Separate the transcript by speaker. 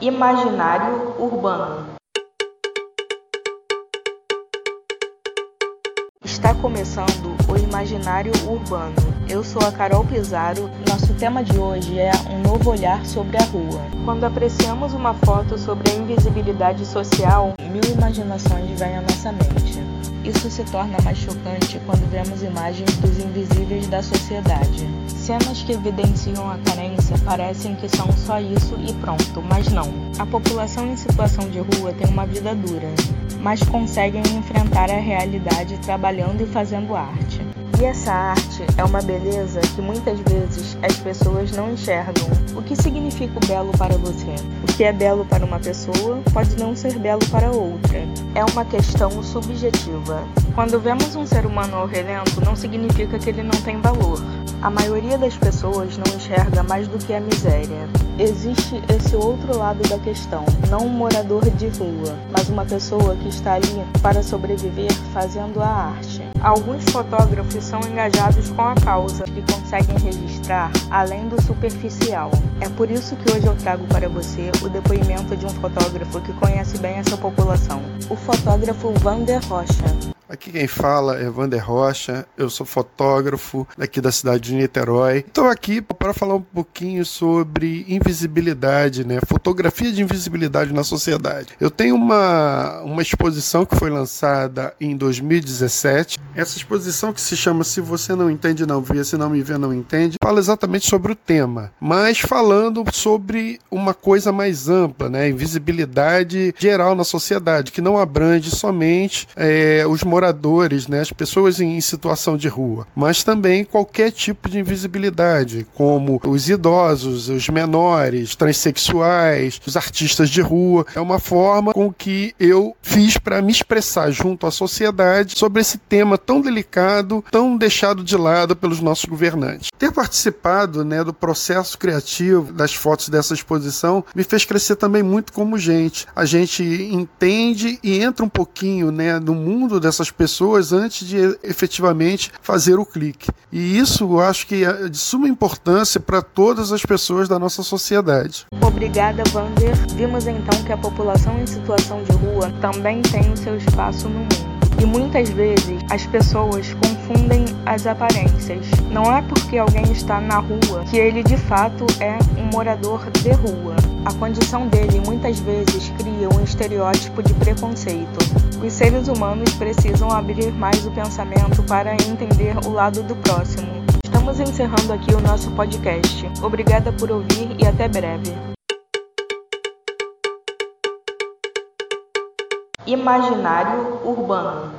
Speaker 1: Imaginário urbano. Está começando o Imaginário Urbano. Eu sou a Carol Pizarro. Nosso tema de hoje é um novo olhar sobre a rua. Quando apreciamos uma foto sobre a invisibilidade social, mil imaginações vêm à nossa mente. Isso se torna mais chocante quando vemos imagens dos invisíveis da sociedade. Cenas que evidenciam a carência parecem que são só isso e pronto, mas não. A população em situação de rua tem uma vida dura, mas conseguem enfrentar a realidade trabalhando e fazendo arte. E essa arte é uma beleza que muitas vezes as pessoas não enxergam. O que significa o belo para você? O que é belo para uma pessoa pode não ser belo para outra. É uma questão subjetiva. Quando vemos um ser humano ao relento, não significa que ele não tem valor. A maioria das pessoas não enxerga mais do que a miséria. Existe esse outro lado da questão, não um morador de rua, mas uma pessoa que está ali para sobreviver fazendo a arte. Alguns fotógrafos são engajados com a causa e conseguem registrar além do superficial. É por isso que hoje eu trago para você o depoimento de um fotógrafo que conhece bem essa população, o fotógrafo Vander Rocha.
Speaker 2: Aqui quem fala é Vander Rocha, eu sou fotógrafo daqui da cidade de Niterói. Estou aqui para falar um pouquinho sobre invisibilidade, né? Fotografia de invisibilidade na sociedade. Eu tenho uma, uma exposição que foi lançada em 2017. Essa exposição que se chama Se Você Não Entende, Não Vê, Se Não Me Vê, Não Entende, fala exatamente sobre o tema, mas falando sobre uma coisa mais ampla, né? Invisibilidade geral na sociedade, que não abrange somente é, os né, as pessoas em situação de rua, mas também qualquer tipo de invisibilidade, como os idosos, os menores, transexuais, os artistas de rua. É uma forma com que eu fiz para me expressar junto à sociedade sobre esse tema tão delicado, tão deixado de lado pelos nossos governantes. Ter participado né, do processo criativo das fotos dessa exposição me fez crescer também muito como gente. A gente entende e entra um pouquinho né, no mundo dessas as pessoas antes de efetivamente fazer o clique. E isso eu acho que é de suma importância para todas as pessoas da nossa sociedade.
Speaker 1: Obrigada, Vander. Vimos então que a população em situação de rua também tem o seu espaço no mundo. E muitas vezes as pessoas confundem as aparências. Não é porque alguém está na rua que ele de fato é um morador de rua. A condição dele muitas vezes cria um estereótipo de preconceito. Os seres humanos precisam abrir mais o pensamento para entender o lado do próximo. Estamos encerrando aqui o nosso podcast. Obrigada por ouvir e até breve. Imaginário urbano.